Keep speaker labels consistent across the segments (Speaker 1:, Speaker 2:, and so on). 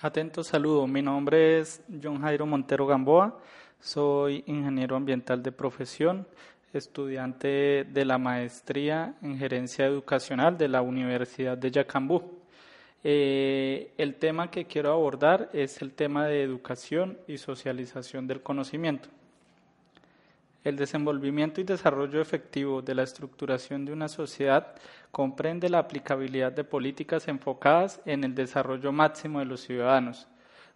Speaker 1: Atento saludo, mi nombre es John Jairo Montero Gamboa, soy ingeniero ambiental de profesión, estudiante de la maestría en gerencia educacional de la Universidad de Yacambú. Eh, el tema que quiero abordar es el tema de educación y socialización del conocimiento. El desenvolvimiento y desarrollo efectivo de la estructuración de una sociedad comprende la aplicabilidad de políticas enfocadas en el desarrollo máximo de los ciudadanos.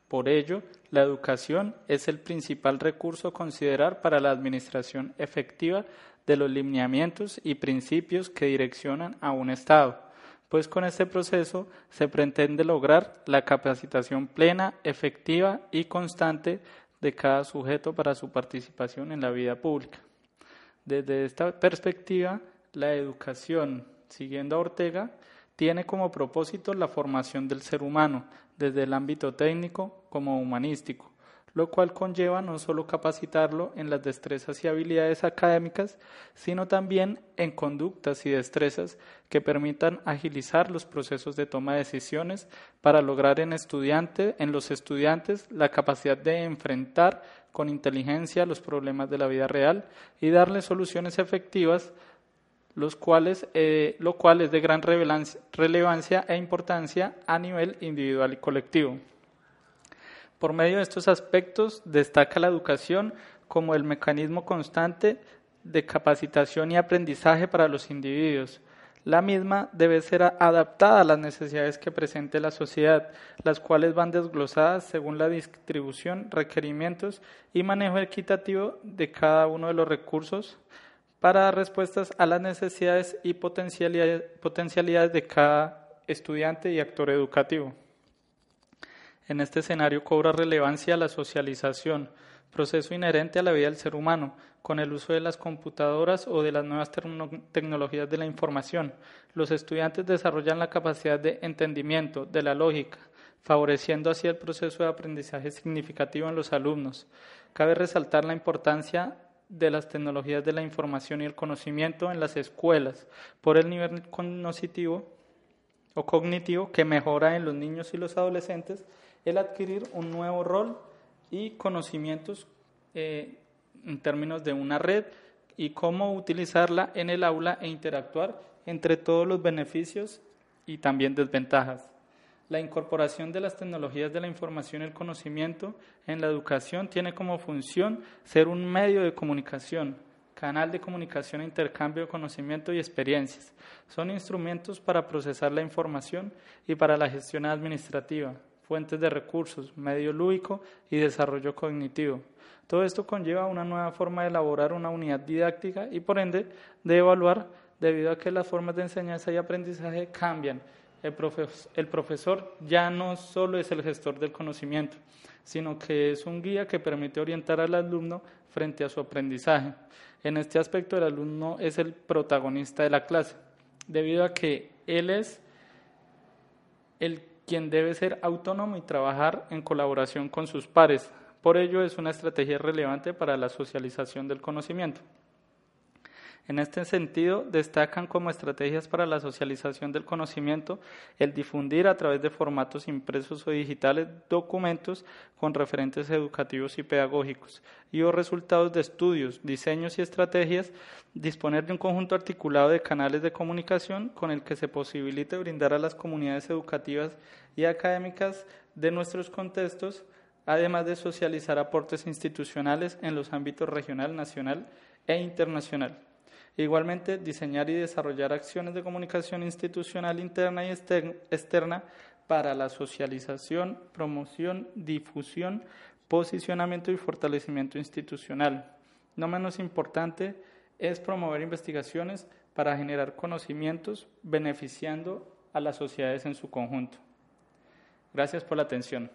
Speaker 1: Por ello, la educación es el principal recurso a considerar para la administración efectiva de los lineamientos y principios que direccionan a un Estado, pues con este proceso se pretende lograr la capacitación plena, efectiva y constante de cada sujeto para su participación en la vida pública. Desde esta perspectiva, la educación, siguiendo a Ortega, tiene como propósito la formación del ser humano desde el ámbito técnico como humanístico, lo cual conlleva no solo capacitarlo en las destrezas y habilidades académicas, sino también en conductas y destrezas que permitan agilizar los procesos de toma de decisiones para lograr en, en los estudiantes la capacidad de enfrentar con inteligencia los problemas de la vida real y darles soluciones efectivas los cuales, eh, lo cual es de gran relevancia e importancia a nivel individual y colectivo. Por medio de estos aspectos destaca la educación como el mecanismo constante de capacitación y aprendizaje para los individuos. La misma debe ser adaptada a las necesidades que presente la sociedad, las cuales van desglosadas según la distribución, requerimientos y manejo equitativo de cada uno de los recursos para dar respuestas a las necesidades y potencialidades de cada estudiante y actor educativo. En este escenario cobra relevancia la socialización, proceso inherente a la vida del ser humano, con el uso de las computadoras o de las nuevas tecnologías de la información. Los estudiantes desarrollan la capacidad de entendimiento, de la lógica, favoreciendo así el proceso de aprendizaje significativo en los alumnos. Cabe resaltar la importancia de las tecnologías de la información y el conocimiento en las escuelas por el nivel cognitivo o cognitivo que mejora en los niños y los adolescentes el adquirir un nuevo rol y conocimientos eh, en términos de una red y cómo utilizarla en el aula e interactuar entre todos los beneficios y también desventajas. La incorporación de las tecnologías de la información y el conocimiento en la educación tiene como función ser un medio de comunicación, canal de comunicación e intercambio de conocimiento y experiencias. Son instrumentos para procesar la información y para la gestión administrativa, fuentes de recursos, medio lúdico y desarrollo cognitivo. Todo esto conlleva una nueva forma de elaborar una unidad didáctica y por ende de evaluar debido a que las formas de enseñanza y aprendizaje cambian. El, el profesor ya no solo es el gestor del conocimiento, sino que es un guía que permite orientar al alumno frente a su aprendizaje. En este aspecto el alumno es el protagonista de la clase, debido a que él es el quien debe ser autónomo y trabajar en colaboración con sus pares. Por ello es una estrategia relevante para la socialización del conocimiento. En este sentido, destacan como estrategias para la socialización del conocimiento el difundir a través de formatos impresos o digitales documentos con referentes educativos y pedagógicos y o resultados de estudios, diseños y estrategias, disponer de un conjunto articulado de canales de comunicación con el que se posibilite brindar a las comunidades educativas y académicas de nuestros contextos, además de socializar aportes institucionales en los ámbitos regional, nacional e internacional. Igualmente, diseñar y desarrollar acciones de comunicación institucional interna y externa para la socialización, promoción, difusión, posicionamiento y fortalecimiento institucional. No menos importante es promover investigaciones para generar conocimientos beneficiando a las sociedades en su conjunto. Gracias por la atención.